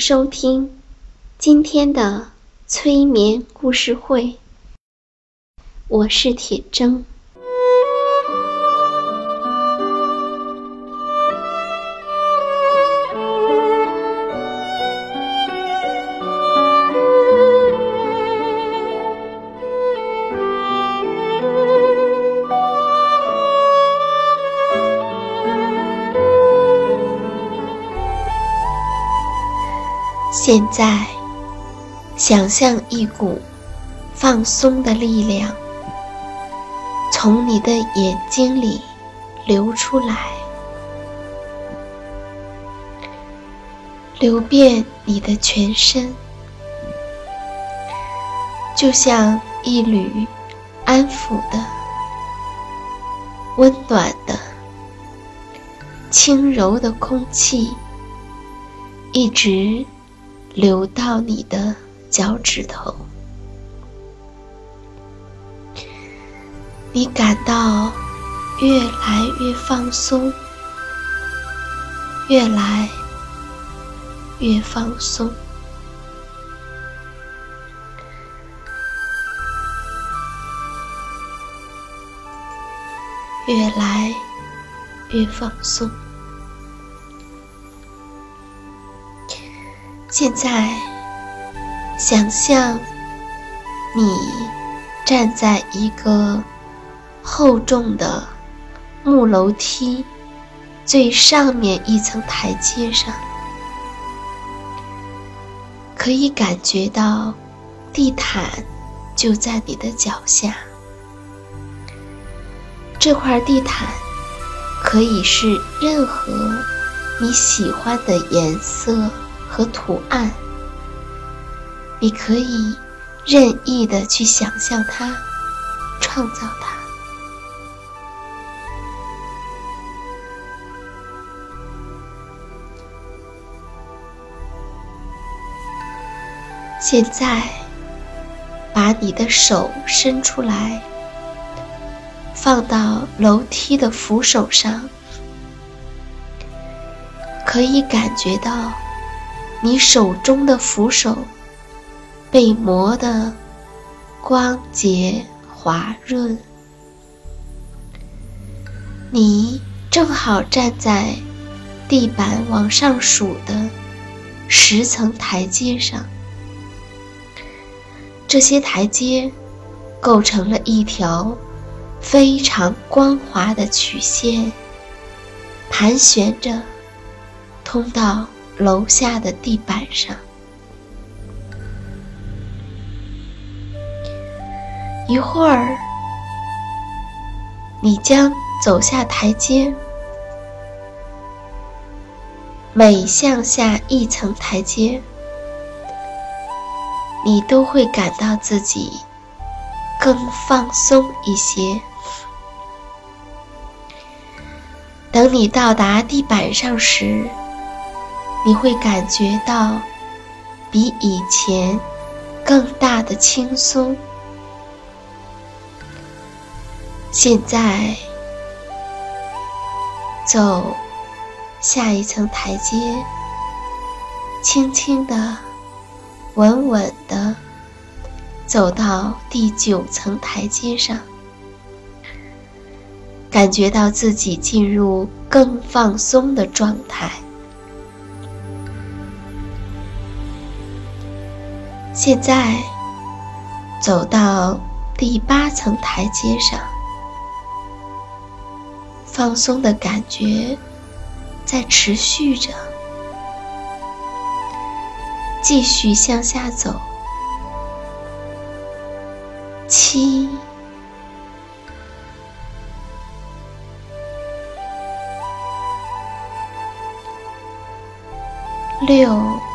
收听今天的催眠故事会，我是铁铮。现在，想象一股放松的力量从你的眼睛里流出来，流遍你的全身，就像一缕安抚的、温暖的、轻柔的空气，一直。流到你的脚趾头，你感到越来越放松，越来越放松，越来越放松。现在，想象你站在一个厚重的木楼梯最上面一层台阶上，可以感觉到地毯就在你的脚下。这块地毯可以是任何你喜欢的颜色。和图案，你可以任意的去想象它，创造它。现在，把你的手伸出来，放到楼梯的扶手上，可以感觉到。你手中的扶手被磨得光洁滑润，你正好站在地板往上数的十层台阶上，这些台阶构成了一条非常光滑的曲线，盘旋着通到。楼下的地板上，一会儿，你将走下台阶，每向下一层台阶，你都会感到自己更放松一些。等你到达地板上时，你会感觉到比以前更大的轻松。现在走下一层台阶，轻轻的、稳稳的走到第九层台阶上，感觉到自己进入更放松的状态。现在走到第八层台阶上，放松的感觉在持续着，继续向下走。七、六。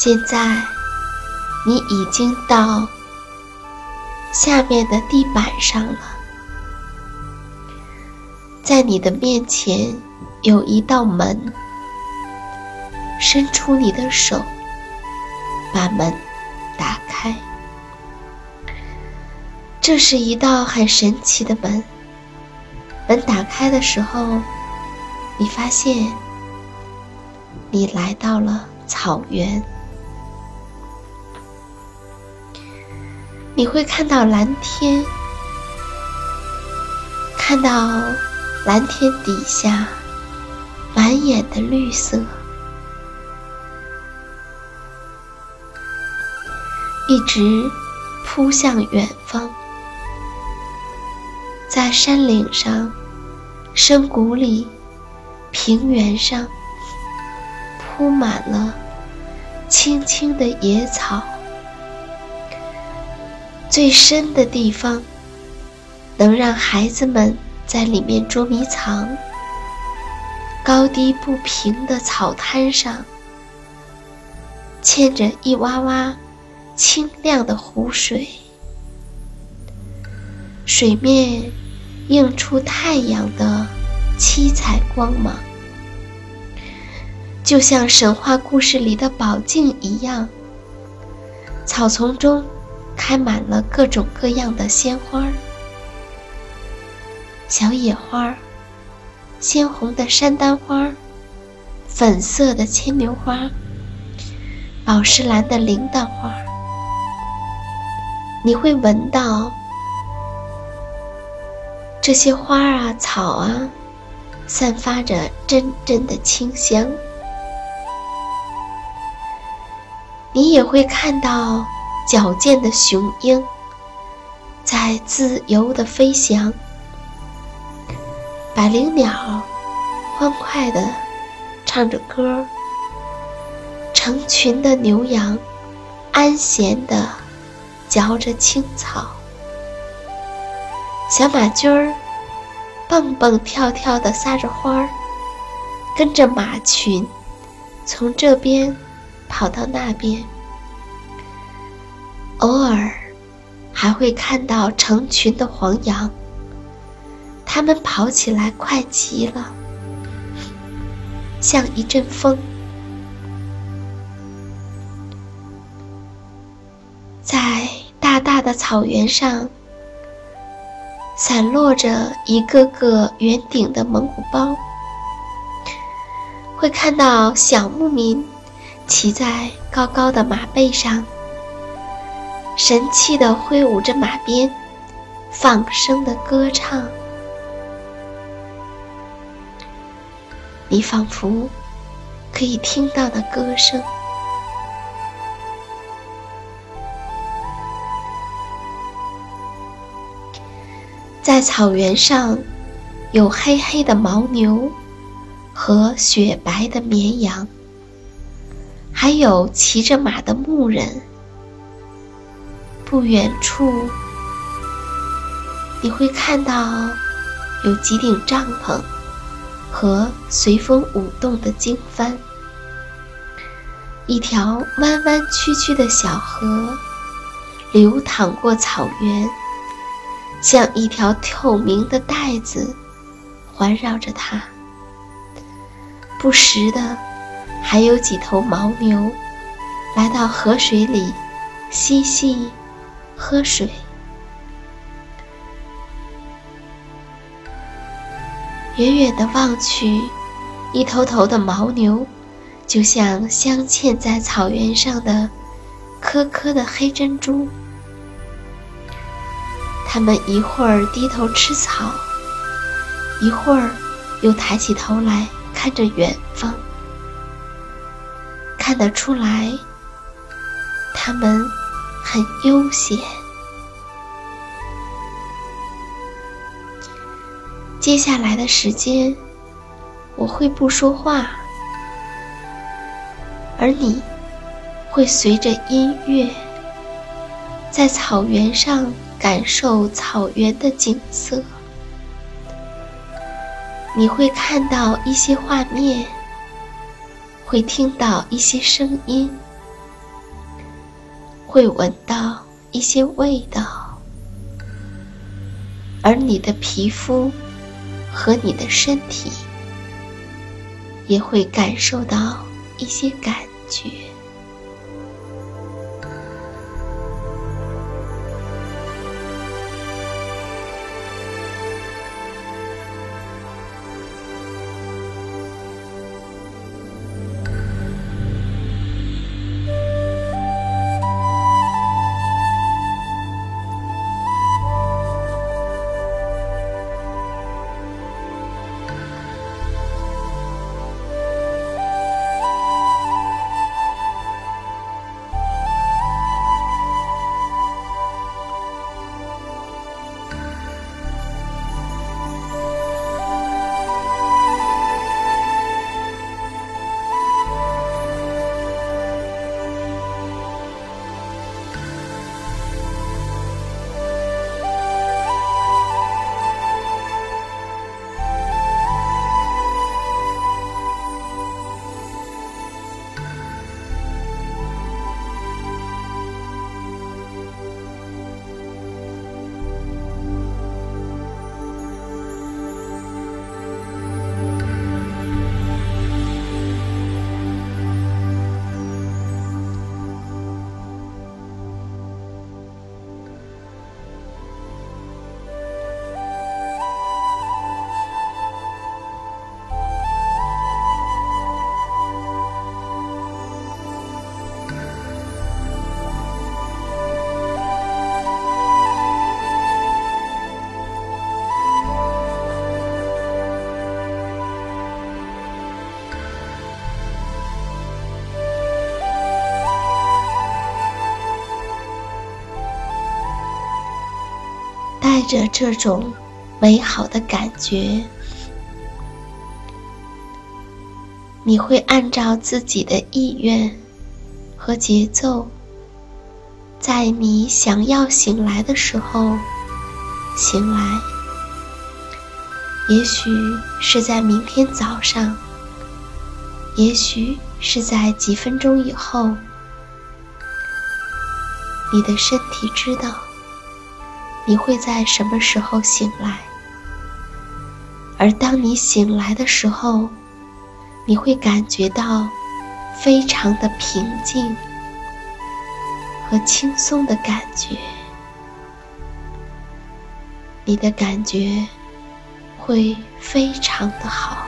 现在，你已经到下面的地板上了，在你的面前。有一道门，伸出你的手，把门打开。这是一道很神奇的门。门打开的时候，你发现你来到了草原。你会看到蓝天，看到蓝天底下。满眼的绿色，一直扑向远方。在山岭上、深谷里、平原上，铺满了青青的野草。最深的地方，能让孩子们在里面捉迷藏。高低不平的草滩上，嵌着一洼洼清亮的湖水，水面映出太阳的七彩光芒，就像神话故事里的宝镜一样。草丛中开满了各种各样的鲜花小野花鲜红的山丹花，粉色的牵牛花，宝石蓝的铃铛花，你会闻到这些花啊、草啊，散发着阵阵的清香。你也会看到矫健的雄鹰在自由的飞翔。百灵鸟欢快地唱着歌，成群的牛羊安闲地嚼着青草，小马驹儿蹦蹦跳跳地撒着欢儿，跟着马群从这边跑到那边，偶尔还会看到成群的黄羊。它们跑起来快极了，像一阵风。在大大的草原上，散落着一个个圆顶的蒙古包。会看到小牧民骑在高高的马背上，神气地挥舞着马鞭，放声地歌唱。你仿佛可以听到的歌声，在草原上有黑黑的牦牛和雪白的绵羊，还有骑着马的牧人。不远处，你会看到有几顶帐篷。和随风舞动的经幡，一条弯弯曲曲的小河流淌过草原，像一条透明的带子环绕着它。不时的，还有几头牦牛来到河水里嬉戏、喝水。远远的望去，一头头的牦牛，就像镶嵌在草原上的颗颗的黑珍珠。它们一会儿低头吃草，一会儿又抬起头来看着远方。看得出来，它们很悠闲。接下来的时间，我会不说话，而你会随着音乐，在草原上感受草原的景色。你会看到一些画面，会听到一些声音，会闻到一些味道，而你的皮肤。和你的身体也会感受到一些感觉。着这种美好的感觉，你会按照自己的意愿和节奏，在你想要醒来的时候醒来。也许是在明天早上，也许是在几分钟以后，你的身体知道。你会在什么时候醒来？而当你醒来的时候，你会感觉到非常的平静和轻松的感觉。你的感觉会非常的好。